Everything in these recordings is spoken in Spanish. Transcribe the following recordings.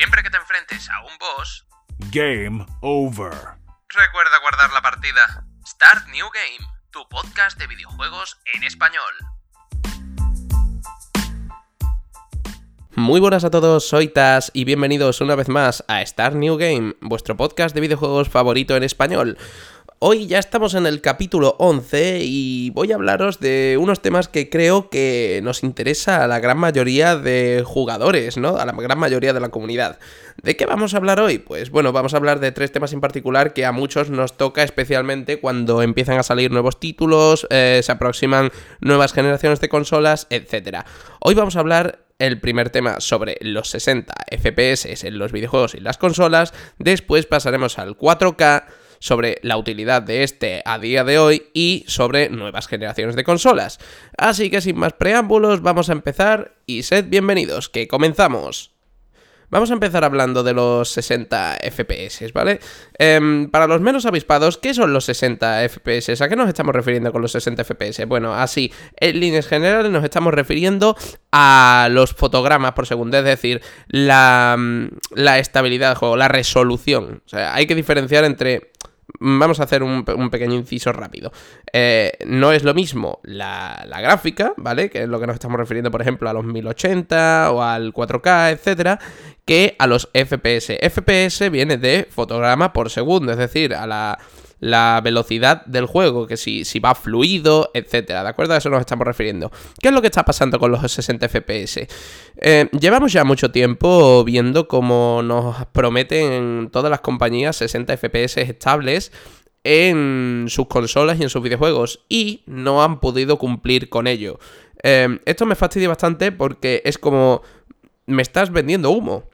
Siempre que te enfrentes a un boss, Game over. recuerda guardar la partida. Start New Game, tu podcast de videojuegos en español. Muy buenas a todos, soy Taz y bienvenidos una vez más a Start New Game, vuestro podcast de videojuegos favorito en español. Hoy ya estamos en el capítulo 11 y voy a hablaros de unos temas que creo que nos interesa a la gran mayoría de jugadores, ¿no? A la gran mayoría de la comunidad. ¿De qué vamos a hablar hoy? Pues bueno, vamos a hablar de tres temas en particular que a muchos nos toca especialmente cuando empiezan a salir nuevos títulos, eh, se aproximan nuevas generaciones de consolas, etc. Hoy vamos a hablar el primer tema sobre los 60 FPS en los videojuegos y las consolas, después pasaremos al 4K, sobre la utilidad de este a día de hoy y sobre nuevas generaciones de consolas. Así que sin más preámbulos, vamos a empezar y sed bienvenidos, que comenzamos. Vamos a empezar hablando de los 60 FPS, ¿vale? Em, para los menos avispados, ¿qué son los 60 FPS? ¿A qué nos estamos refiriendo con los 60 FPS? Bueno, así, en líneas generales nos estamos refiriendo a los fotogramas por segundo, es decir, la, la estabilidad del juego, la resolución. O sea, hay que diferenciar entre Vamos a hacer un, pequeño inciso rápido. Eh, no es lo mismo la, la, gráfica, ¿vale? Que es lo que nos estamos refiriendo, por ejemplo, a los 1080 o al 4K, etcétera, que a los FPS. FPS viene de fotograma por segundo, es decir, a la la velocidad del juego, que si, si va fluido, etcétera, ¿de acuerdo? A eso nos estamos refiriendo. ¿Qué es lo que está pasando con los 60 FPS? Eh, llevamos ya mucho tiempo viendo cómo nos prometen todas las compañías 60 FPS estables en sus consolas y en sus videojuegos y no han podido cumplir con ello. Eh, esto me fastidia bastante porque es como me estás vendiendo humo.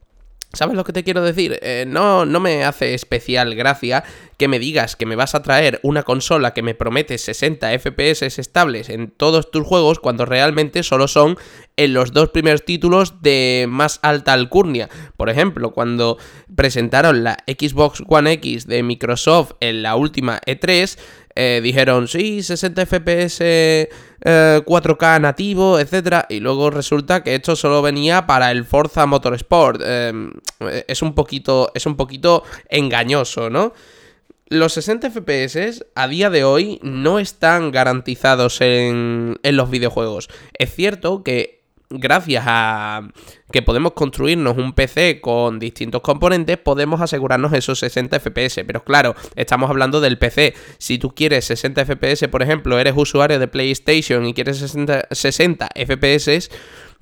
¿Sabes lo que te quiero decir? Eh, no, no me hace especial gracia que me digas que me vas a traer una consola que me promete 60 FPS estables en todos tus juegos cuando realmente solo son en los dos primeros títulos de más alta alcurnia. Por ejemplo, cuando presentaron la Xbox One X de Microsoft en la última E3, eh, dijeron, sí, 60 FPS, 4K nativo, etc. Y luego resulta que esto solo venía para el Forza Motorsport. Em, es, un poquito, es un poquito engañoso, ¿no? Los 60 FPS a día de hoy no están garantizados en, en los videojuegos. Es cierto que gracias a que podemos construirnos un PC con distintos componentes, podemos asegurarnos esos 60 FPS. Pero claro, estamos hablando del PC. Si tú quieres 60 FPS, por ejemplo, eres usuario de PlayStation y quieres 60, FPS,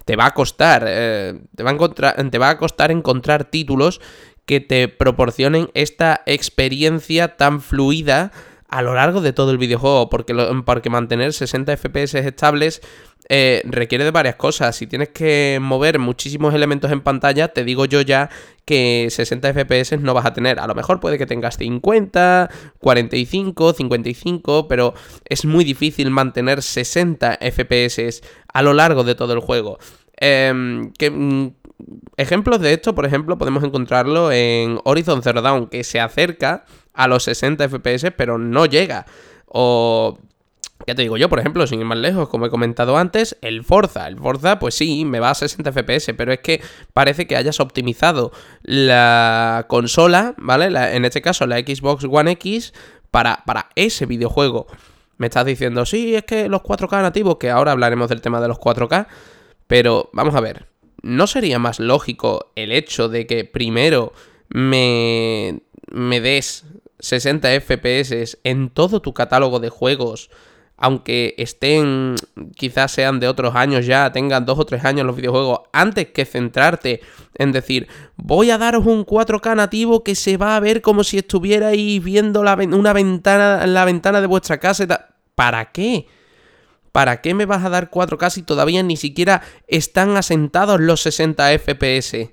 te va a costar, eh, te, va a costar encontrar títulos que te proporcionen esta experiencia tan fluida a lo largo de todo el videojuego, porque, porque mantener 60 FPS estables eh, requiere de varias cosas. Si tienes que mover muchísimos elementos en pantalla, te digo yo ya que 60 FPS no vas a tener. A lo mejor puede que tengas 50, 45, 55, pero es muy difícil mantener 60 FPS a lo largo de todo el juego. Em, mm, ejemplos de esto, por ejemplo, podemos encontrarlo en Horizon Zero Dawn, que se acerca a los 60 FPS, pero no llega. O ya te digo yo, por ejemplo, sin ir más lejos, como he comentado antes, el Forza. El Forza, pues sí, me va a 60 FPS, pero es que parece que hayas optimizado la consola, ¿vale? en este caso, la Xbox One X, para, para ese videojuego. Me estás diciendo, sí, es que los 4K nativos, que ahora hablaremos del tema de los 4K, pero vamos a ver, ¿no sería más lógico el hecho de que primero me, me des 60 FPS en todo tu catálogo de juegos? Aunque estén, quizás sean de otros años ya, tengan dos o tres años los videojuegos, antes que centrarte en decir, voy a daros un 4K nativo que se va a ver como si estuvierais viendo la, una ventana, la ventana de vuestra casa. ¿Para qué? ¿Para qué me vas a dar 4K si todavía ni siquiera están asentados los 60 FPS?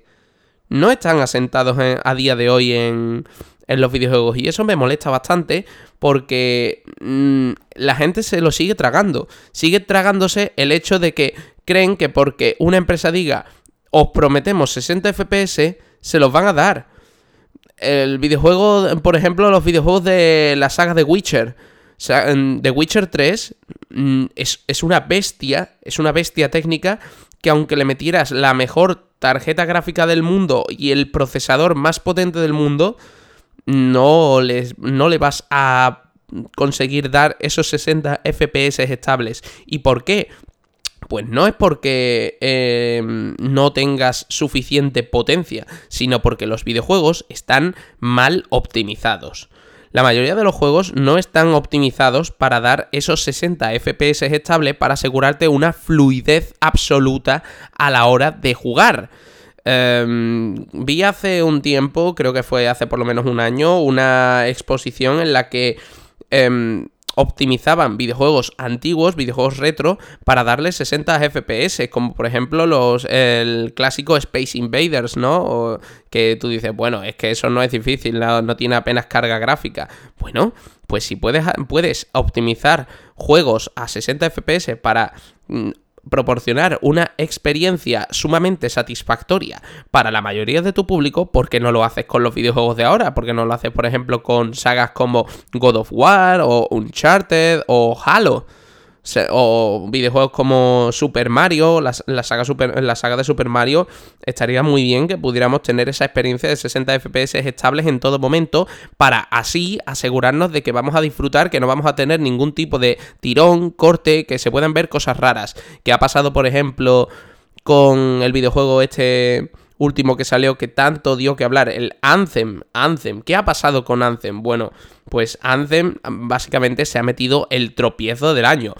No están asentados a día de hoy en, en los videojuegos. Y eso me molesta bastante porque mm, la gente se lo sigue tragando. Sigue tragándose el hecho de que creen que porque una empresa diga os prometemos 60 FPS, se los van a dar. El videojuego, por ejemplo, los videojuegos de la saga de Witcher. The Witcher 3 mm, es, es una bestia, es una bestia técnica que aunque le metieras la mejor tarjeta gráfica del mundo y el procesador más potente del mundo, no, les, no le vas a conseguir dar esos 60 FPS estables. ¿Y por qué? Pues no es porque eh, no tengas suficiente potencia, sino porque los videojuegos están mal optimizados. La mayoría de los juegos no están optimizados para dar esos 60 FPS estables para asegurarte una fluidez absoluta a la hora de jugar. Em, vi hace un tiempo, creo que fue hace por lo menos un año, una exposición en la que em, optimizaban videojuegos antiguos, videojuegos retro, para darles 60 FPS, como por ejemplo los el clásico Space Invaders, ¿no? que tú dices, bueno, es que eso no es difícil, no, no tiene apenas carga gráfica. Bueno, pues si puedes, puedes optimizar juegos a 60 FPS para mm, proporcionar una experiencia sumamente satisfactoria para la mayoría de tu público, porque no lo haces con los videojuegos de ahora? porque no lo haces, por ejemplo, con sagas como God of War o Uncharted o Halo? O videojuegos como Super Mario, la, saga Super, saga de Super Mario, estaría muy bien que pudiéramos tener esa experiencia de 60 FPS estables en todo momento para así asegurarnos de que vamos a disfrutar, que no vamos a tener ningún tipo de tirón, corte, que se puedan ver cosas raras. Que ha pasado, por ejemplo, con el videojuego este último que salió que tanto dio que hablar, el Anthem. Anthem, ¿qué ha pasado con Anthem? Bueno, pues Anthem básicamente se ha metido el tropiezo del año.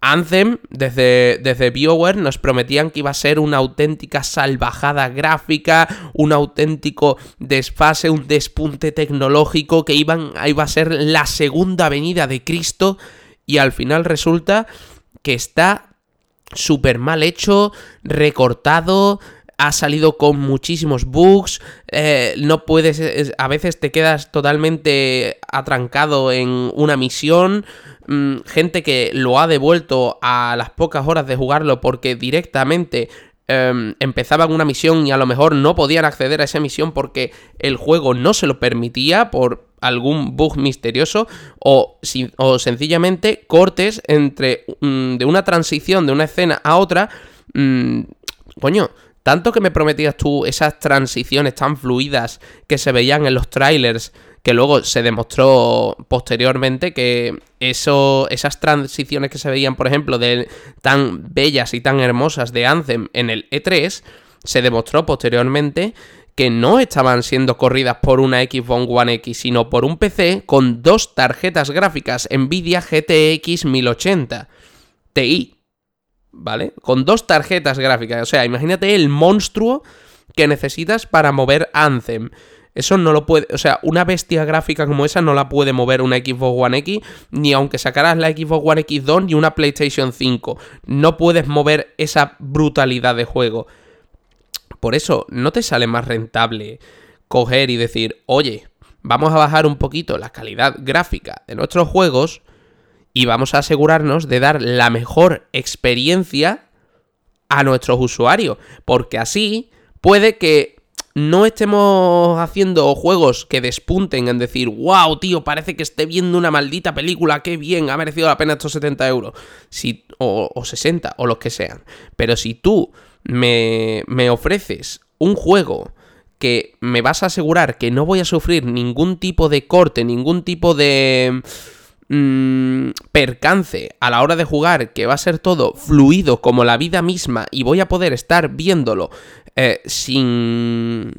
Anthem, desde, desde BioWare, nos prometían que iba a ser una auténtica salvajada gráfica, un auténtico desfase, un despunte tecnológico, que iban, iba a ser la segunda venida de Cristo, y al final resulta que está súper mal hecho, recortado, ha salido con muchísimos bugs, eh, no puedes, a veces te quedas totalmente atrancado en una misión, mm, gente que lo ha devuelto a las pocas horas de jugarlo porque directamente em, empezaban una misión y a lo mejor no podían acceder a esa misión porque el juego no se lo permitía por algún bug misterioso o, o sencillamente cortes entre mm, de una transición de una escena a otra. Mm, coño, tanto que me prometías tú esas transiciones tan fluidas que se veían en los trailers, que luego se demostró posteriormente que eso, esas transiciones que se veían, por ejemplo, de tan bellas y tan hermosas de Anthem en el E3, se demostró posteriormente que no estaban siendo corridas por una Xbox One X, sino por un PC con dos tarjetas gráficas Nvidia GTX 1080 Ti. ¿Vale? Con dos tarjetas gráficas. O sea, imagínate el monstruo que necesitas para mover Anthem. Eso no lo puede, o sea, una bestia gráfica como esa no la puede mover una Xbox One X, ni aunque sacaras la Xbox One X2 ni una PlayStation 5. No puedes mover esa brutalidad de juego. Por eso, no te sale más rentable coger y decir, oye, vamos a bajar un poquito la calidad gráfica de nuestros juegos y vamos a asegurarnos de dar la mejor experiencia a nuestros usuarios, porque así puede que no estemos haciendo juegos que despunten en decir, wow, tío, parece que esté viendo una maldita película, qué bien, ha merecido la pena estos 70 euros, si, o, o 60, o los que sean. Pero si tú me, me ofreces un juego que me vas a asegurar que no voy a sufrir ningún tipo de corte, ningún tipo de mmm, percance a la hora de jugar, que va a ser todo fluido como la vida misma y voy a poder estar viéndolo eh, sin,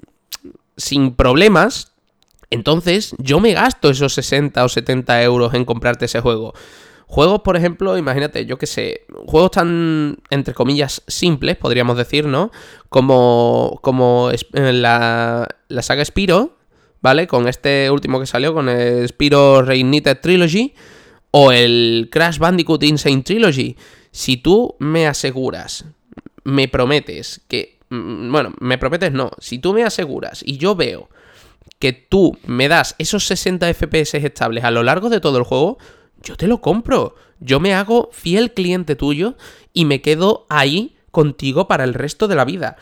sin problemas, entonces yo me gasto esos 60 o 70 euros en comprarte ese juego. Juegos, por ejemplo, imagínate, yo que sé, juegos tan, entre comillas, simples, podríamos decir, ¿no? Como, como eh, la, la saga Spiro, ¿vale? Con este último que salió, con el Spiro Reignited Trilogy o el Crash Bandicoot Insane Trilogy. Si tú me aseguras, me prometes que... Mm, bueno, me prometes no. Si tú me aseguras y yo veo que tú me das esos 60 FPS estables a lo largo de todo el juego, yo te lo compro. Yo me hago fiel cliente tuyo y me quedo ahí contigo para el resto de la vida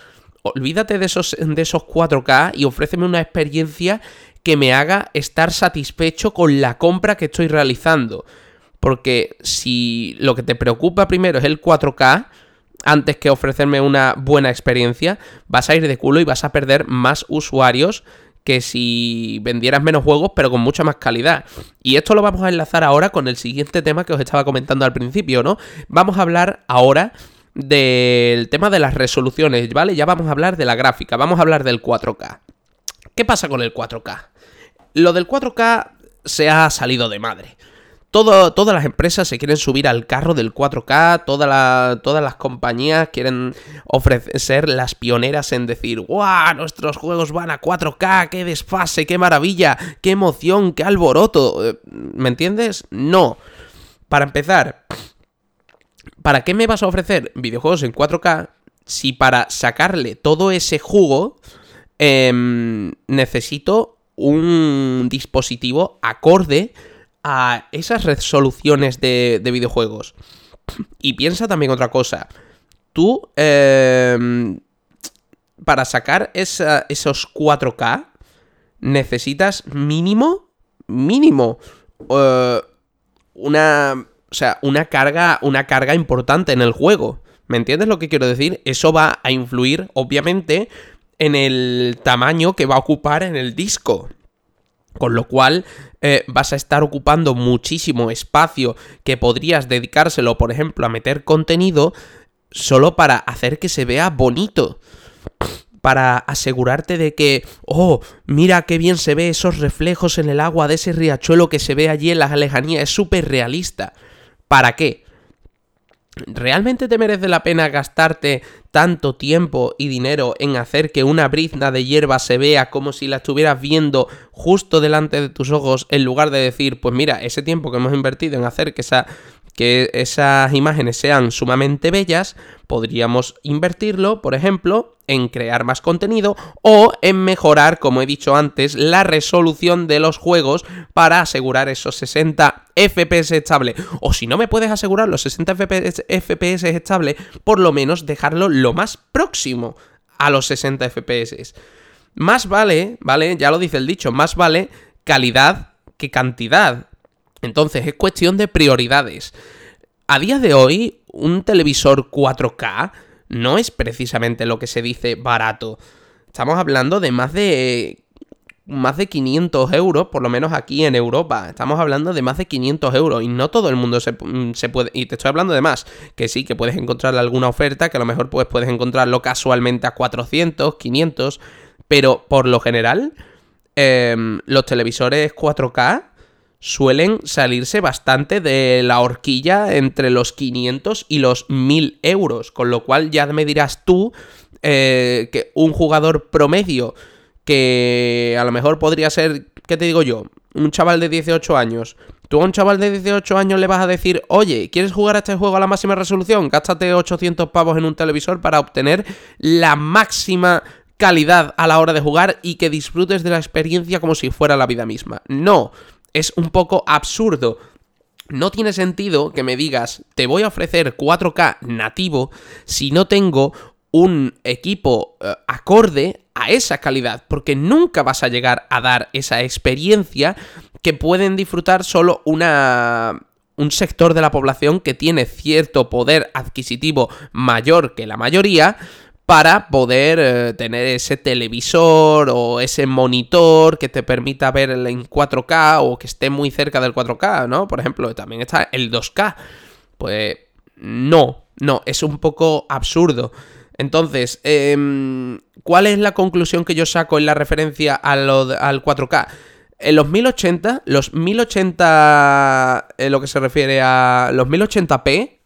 olvídate de esos, de esos 4K y ofréceme una experiencia que me haga estar satisfecho con la compra que estoy realizando. Porque si lo que te preocupa primero es el 4K, antes que ofrecerme una buena experiencia, vas a ir de culo y vas a perder más usuarios que si vendieras menos juegos pero con mucha más calidad. Y esto lo vamos a enlazar ahora con el siguiente tema que os estaba comentando al principio, ¿no? Vamos a hablar ahora del tema de las resoluciones, ¿vale? Ya vamos a hablar de la gráfica, vamos a hablar del 4K. ¿Qué pasa con el 4K? Lo del 4K se ha salido de madre todas las empresas se quieren subir al carro del 4K, todas las compañías quieren ofrecer las pioneras en decir, ¡guau! Nuestros juegos van a 4K, qué desfase, qué maravilla, qué emoción, qué alboroto. Eh, ¿Me entiendes? No. Para empezar, ¿para qué me vas a ofrecer videojuegos en 4K si para sacarle todo ese jugo em, necesito un dispositivo acorde a esas resoluciones de, videojuegos. Y piensa también otra cosa. Tú, em, para sacar esos 4K, necesitas mínimo, mínimo, eh, una, o sea, una carga, una carga importante en el juego. ¿Me entiendes lo que quiero decir? Eso va a influir, obviamente, en el tamaño que va a ocupar en el disco. Con lo cual eh, vas a estar ocupando muchísimo espacio que podrías dedicárselo, por ejemplo, a meter contenido solo para hacer que se vea bonito. Para asegurarte de que, oh, mira qué bien se ve esos reflejos en el agua de ese riachuelo que se ve allí en la lejanía, es súper realista. ¿Para qué? ¿Realmente te merece la pena gastarte tanto tiempo y dinero en hacer que una brizna de hierba se vea como si la estuvieras viendo justo delante de tus ojos en lugar de decir, pues mira, ese tiempo que hemos invertido en hacer que esa que esas imágenes sean sumamente bellas, podríamos invertirlo, por ejemplo, en crear más contenido o en mejorar, como he dicho antes, la resolución de los juegos para asegurar esos 60 FPS estables. O si no me puedes asegurar los 60 FPS estables, por lo menos dejarlo lo más próximo a los 60 FPS. Más vale, ¿vale? Ya lo dice el dicho, más vale calidad que cantidad. Entonces es cuestión de prioridades. A día de hoy, un televisor 4K no es precisamente lo que se dice barato. Estamos hablando de más de más de 500 euros, por lo menos aquí en Europa. Estamos hablando de más de 500 euros y no todo el mundo se, puede... Y te estoy hablando de más, que sí, que puedes encontrar alguna oferta, que a lo mejor pues, puedes encontrarlo casualmente a 400, 500, pero por lo general, em, los televisores 4K suelen salirse bastante de la horquilla entre los 500 y los 1000 euros, con lo cual ya me dirás tú eh, que un jugador promedio que a lo mejor podría ser, ¿qué te digo yo? Un chaval de 18 años. Tú a un chaval de 18 años le vas a decir, oye, ¿quieres jugar a este juego a la máxima resolución? Gástate 800 pavos en un televisor para obtener la máxima calidad a la hora de jugar y que disfrutes de la experiencia como si fuera la vida misma. No, es un poco absurdo. No tiene sentido que me digas, te voy a ofrecer 4K nativo si no tengo un equipo eh, acorde a esa calidad, porque nunca vas a llegar a dar esa experiencia que pueden disfrutar solo una un sector de la población que tiene cierto poder adquisitivo mayor que la mayoría para poder eh, tener ese televisor o ese monitor que te permita ver en 4K o que esté muy cerca del 4K, ¿no? Por ejemplo, también está el 2K. Pues no, no, es un poco absurdo. Entonces, em, ¿cuál es la conclusión que yo saco en la referencia al 4K? En los 1080, los 1080, en lo que se refiere a los 1080p,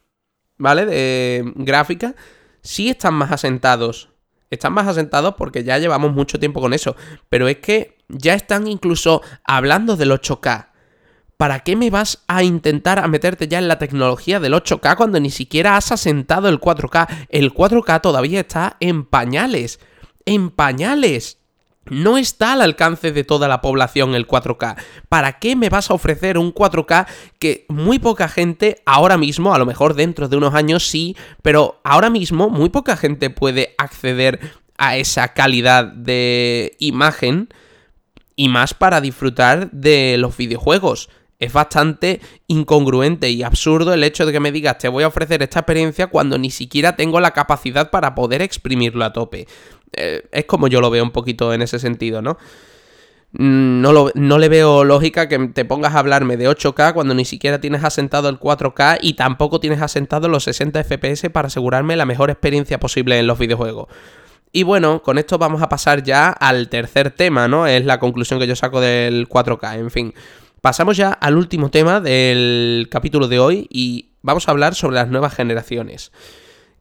¿vale? De gráfica, sí están más asentados. Están más asentados porque ya llevamos mucho tiempo con eso. Pero es que ya están incluso hablando del 8K. ¿Para qué me vas a intentar a meterte ya en la tecnología del 8K cuando ni siquiera has asentado el 4K? El 4K todavía está en pañales. En pañales. No está al alcance de toda la población el 4K. ¿Para qué me vas a ofrecer un 4K que muy poca gente ahora mismo, a lo mejor dentro de unos años sí, pero ahora mismo muy poca gente puede acceder a esa calidad de imagen y más para disfrutar de los videojuegos? es bastante incongruente y absurdo el hecho de que me digas te voy a ofrecer esta experiencia cuando ni siquiera tengo la capacidad para poder exprimirlo a tope. Eh, es como yo lo veo un poquito en ese sentido, ¿no? Mm, no, no, le veo lógica que te pongas a hablarme de 8K cuando ni siquiera tienes asentado el 4K y tampoco tienes asentado los 60 FPS para asegurarme la mejor experiencia posible en los videojuegos. Y bueno, con esto vamos a pasar ya al tercer tema, ¿no? Es la conclusión que yo saco del 4K, en fin. Pasamos ya al último tema del capítulo de hoy y vamos a hablar sobre las nuevas generaciones.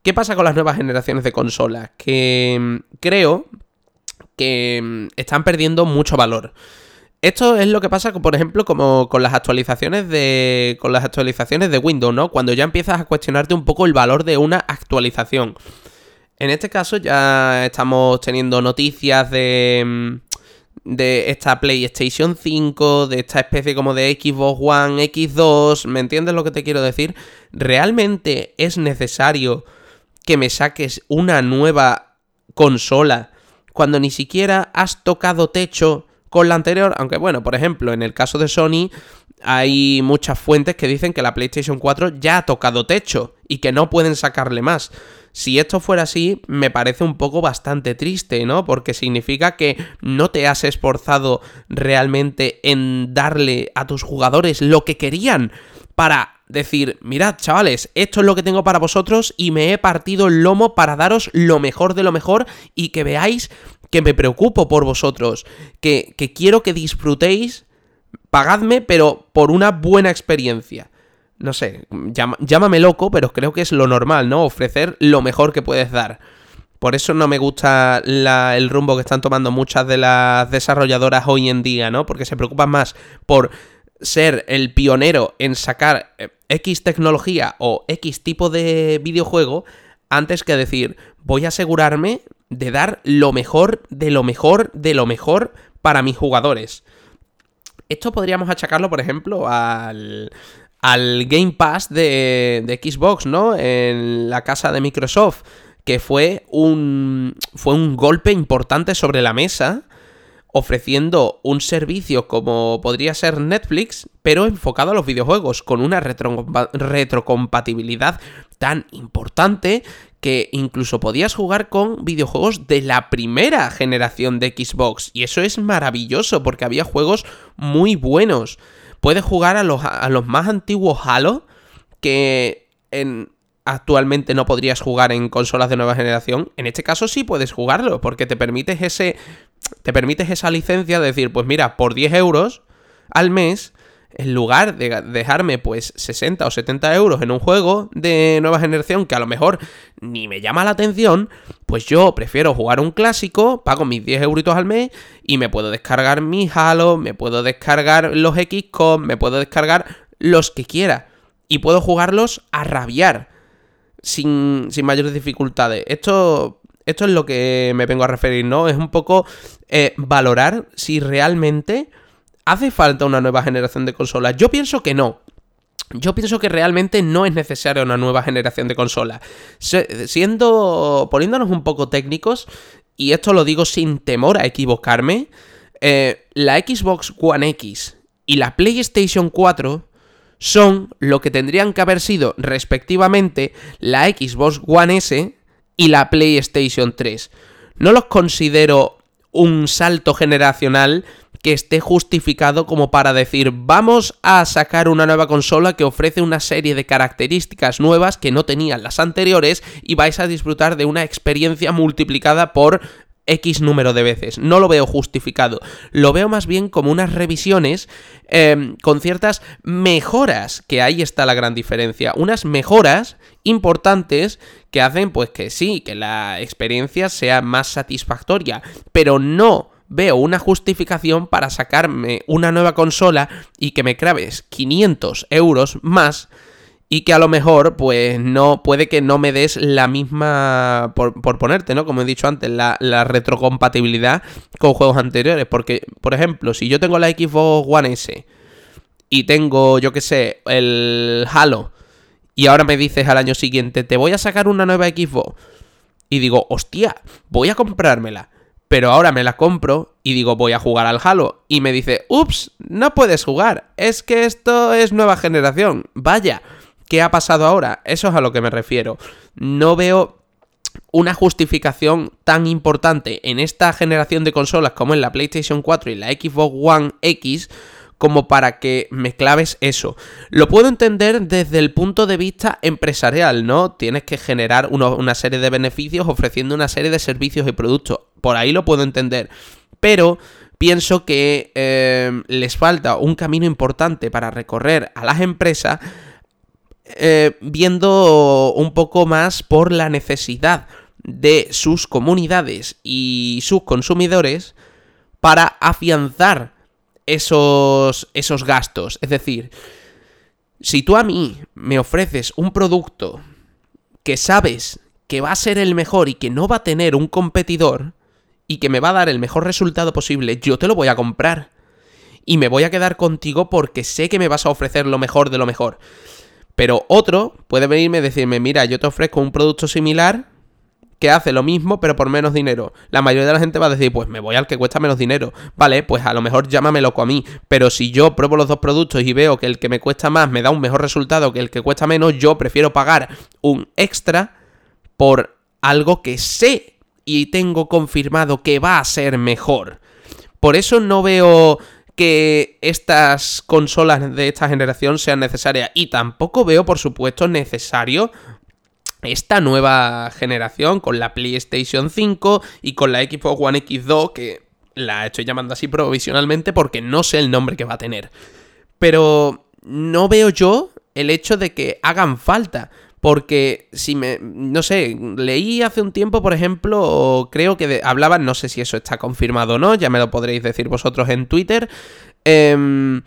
¿Qué pasa con las nuevas generaciones de consolas? Que mm, creo que mm, están perdiendo mucho valor. Esto es lo que pasa, por ejemplo, como con las actualizaciones de. con las actualizaciones de Windows, ¿no? Cuando ya empiezas a cuestionarte un poco el valor de una actualización. En este caso ya estamos teniendo noticias de, mm, de esta PlayStation 5, de esta especie como de Xbox One, X2, ¿me entiendes lo que te quiero decir? ¿Realmente es necesario que me saques una nueva consola cuando ni siquiera has tocado techo con la anterior? Aunque bueno, por ejemplo, en el caso de Sony hay muchas fuentes que dicen que la PlayStation 4 ya ha tocado techo y que no pueden sacarle más. Si esto fuera así, me parece un poco bastante triste, ¿no? Porque significa que no te has esforzado realmente en darle a tus jugadores lo que querían para decir, mirad chavales, esto es lo que tengo para vosotros y me he partido el lomo para daros lo mejor de lo mejor y que veáis que me preocupo por vosotros, que, que quiero que disfrutéis, pagadme, pero por una buena experiencia no sé, llámame loco, pero creo que es lo normal, ¿no? Ofrecer lo mejor que puedes dar. Por eso no me gusta el rumbo que están tomando muchas de las desarrolladoras hoy en día, ¿no? Porque se preocupan más por ser el pionero en sacar eh, X tecnología o X tipo de videojuego antes que decir, voy a asegurarme de dar lo mejor de lo mejor de lo mejor para mis jugadores. Esto podríamos achacarlo, por ejemplo, al, al Game Pass de, de Xbox, ¿no? En la casa de Microsoft, que fue un, fue un golpe importante sobre la mesa, ofreciendo un servicio como podría ser Netflix, pero enfocado a los videojuegos, con una retrocompatibilidad tan importante que incluso podías jugar con videojuegos de la primera generación de Xbox. Y eso es maravilloso porque había juegos muy buenos. Puedes jugar a los, más antiguos Halo que en, actualmente no podrías jugar en consolas de nueva generación. En este caso sí puedes jugarlo porque te permites ese te permites esa licencia de decir, pues mira, por 10 euros al mes en lugar de dejarme pues 60 o 70 euros en un juego de nueva generación que a lo mejor ni me llama la atención, pues yo prefiero jugar un clásico, pago mis 10 euritos al mes y me puedo descargar mi Halo, me puedo descargar los XCOM, me puedo descargar los que quiera y puedo jugarlos a rabiar sin, sin mayores dificultades. Esto esto es lo que me vengo a referir, ¿no? Es un poco eh, valorar si realmente ¿Hace falta una nueva generación de consolas? Yo pienso que no. Yo pienso que realmente no es necesaria una nueva generación de consolas. Siendo. poniéndonos un poco técnicos, y esto lo digo sin temor a equivocarme. Eh, la Xbox One X y la PlayStation 4 son lo que tendrían que haber sido respectivamente la Xbox One S y la PlayStation 3. No los considero un salto generacional que esté justificado como para decir vamos a sacar una nueva consola que ofrece una serie de características nuevas que no tenían las anteriores y vais a disfrutar de una experiencia multiplicada por X número de veces. No lo veo justificado. Lo veo más bien como unas revisiones em, con ciertas mejoras, que ahí está la gran diferencia. Unas mejoras importantes que hacen pues que sí, que la experiencia sea más satisfactoria, pero no veo una justificación para sacarme una nueva consola y que me claves 500 euros más y que a lo mejor, pues no, puede que no me des la misma, por, ponerte, ¿no? Como he dicho antes, la, la, retrocompatibilidad con juegos anteriores. Porque, por ejemplo, si yo tengo la Xbox One S y tengo, yo qué sé, el Halo, y ahora me dices al año siguiente, te voy a sacar una nueva Xbox, y digo, hostia, voy a comprármela pero ahora me la compro y digo voy a jugar al Halo y me dice, ups, no puedes jugar, es que esto es nueva generación, vaya, ¿qué ha pasado ahora? Eso es a lo que me refiero. No veo una justificación tan importante en esta generación de consolas como en la PlayStation 4 y la Xbox One X como para que me claves eso. Lo puedo entender desde el punto de vista empresarial, ¿no? Tienes que generar una serie de beneficios ofreciendo una serie de servicios y productos. Por ahí lo puedo entender. Pero pienso que eh, les falta un camino importante para recorrer a las empresas eh, viendo un poco más por la necesidad de sus comunidades y sus consumidores para afianzar esos, esos gastos. Es decir, si tú a mí me ofreces un producto que sabes que va a ser el mejor y que no va a tener un competidor y que me va a dar el mejor resultado posible, yo te lo voy a comprar. Y me voy a quedar contigo porque sé que me vas a ofrecer lo mejor de lo mejor. Pero otro puede venirme y decirme, mira, yo te ofrezco un producto similar que hace lo mismo pero por menos dinero. La mayoría de la gente va a decir, pues me voy al que cuesta menos dinero. Vale, pues a lo mejor llámame loco a mí. Pero si yo pruebo los dos productos y veo que el que me cuesta más me da un mejor resultado que el que cuesta menos, yo prefiero pagar un extra por algo que sé y tengo confirmado que va a ser mejor. Por eso no veo que estas consolas de esta generación sean necesarias. Y tampoco veo, por supuesto, necesario esta nueva generación con la PlayStation 5 y con la Xbox One X2 que la estoy llamando así provisionalmente porque no sé el nombre que va a tener. Pero no veo yo el hecho de que hagan falta. Porque si me. No sé, leí hace un tiempo, por ejemplo, creo que hablaban, no sé si eso está confirmado o no, ya me lo podréis decir vosotros en Twitter. Em,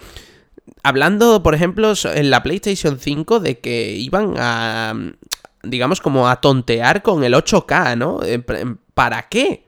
hablando, por ejemplo, en la PlayStation 5 de que iban a, digamos, como a tontear con el 8K, ¿no? ¿Para qué?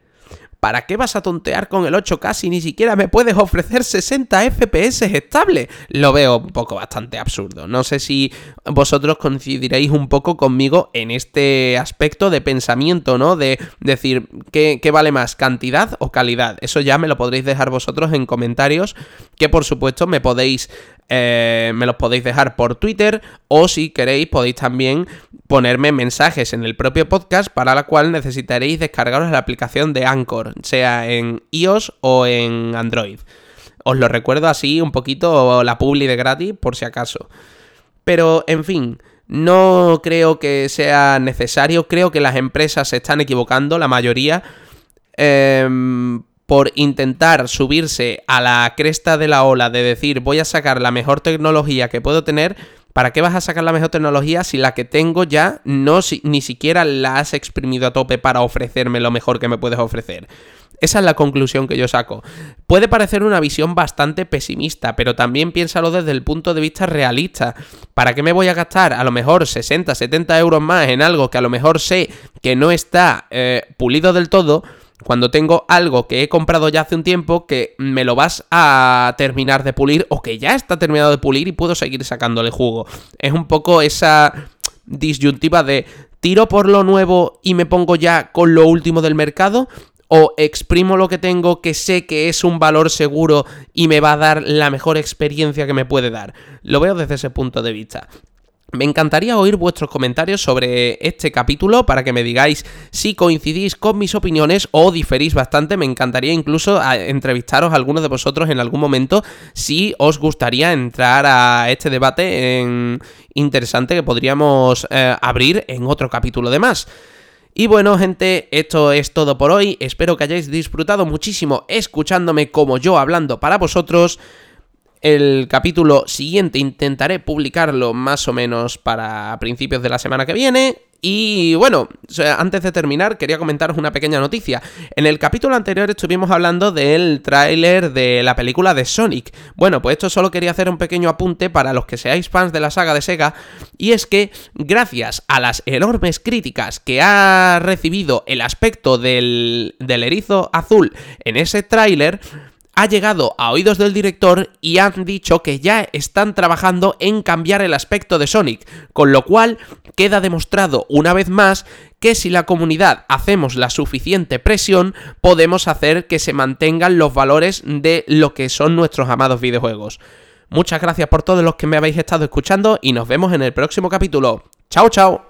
¿Para qué vas a tontear con el 8K si ni siquiera me puedes ofrecer 60 FPS estable? Lo veo un poco bastante absurdo. No sé si vosotros coincidiréis un poco conmigo en este aspecto de pensamiento, ¿no? De decir, ¿qué, qué vale más, cantidad o calidad? Eso ya me lo podréis dejar vosotros en comentarios, que por supuesto me podéis eh, me los podéis dejar por Twitter o si queréis podéis también ponerme mensajes en el propio podcast para la cual necesitaréis descargaros la aplicación de Anchor, sea en iOS o en Android. Os lo recuerdo así un poquito la publi de gratis por si acaso. Pero, en fin, no creo que sea necesario, creo que las empresas se están equivocando, la mayoría. Eh, por intentar subirse a la cresta de la ola de decir voy a sacar la mejor tecnología que puedo tener, ¿para qué vas a sacar la mejor tecnología si la que tengo ya no ni siquiera la has exprimido a tope para ofrecerme lo mejor que me puedes ofrecer? Esa es la conclusión que yo saco. Puede parecer una visión bastante pesimista, pero también piénsalo desde el punto de vista realista. ¿Para qué me voy a gastar a lo mejor 60, 70 euros más en algo que a lo mejor sé que no está eh, pulido del todo? Cuando tengo algo que he comprado ya hace un tiempo que me lo vas a terminar de pulir o que ya está terminado de pulir y puedo seguir sacándole jugo. Es un poco esa disyuntiva de tiro por lo nuevo y me pongo ya con lo último del mercado o exprimo lo que tengo que sé que es un valor seguro y me va a dar la mejor experiencia que me puede dar. Lo veo desde ese punto de vista. Me encantaría oír vuestros comentarios sobre este capítulo para que me digáis si coincidís con mis opiniones o diferís bastante. Me encantaría incluso entrevistaros a algunos de vosotros en algún momento si os gustaría entrar a este debate interesante que podríamos eh, abrir en otro capítulo de más. Y bueno, gente, esto es todo por hoy. Espero que hayáis disfrutado muchísimo escuchándome como yo hablando para vosotros. El capítulo siguiente intentaré publicarlo más o menos para principios de la semana que viene. Y bueno, antes de terminar, quería comentaros una pequeña noticia. En el capítulo anterior estuvimos hablando del tráiler de la película de Sonic. Bueno, pues esto solo quería hacer un pequeño apunte para los que seáis fans de la saga de Sega. Y es que, gracias a las enormes críticas que ha recibido el aspecto del, del erizo azul en ese tráiler ha llegado a oídos del director y han dicho que ya están trabajando en cambiar el aspecto de Sonic, con lo cual queda demostrado una vez más que si la comunidad hacemos la suficiente presión, podemos hacer que se mantengan los valores de lo que son nuestros amados videojuegos. Muchas gracias por todos los que me habéis estado escuchando y nos vemos en el próximo capítulo. Chao, chao.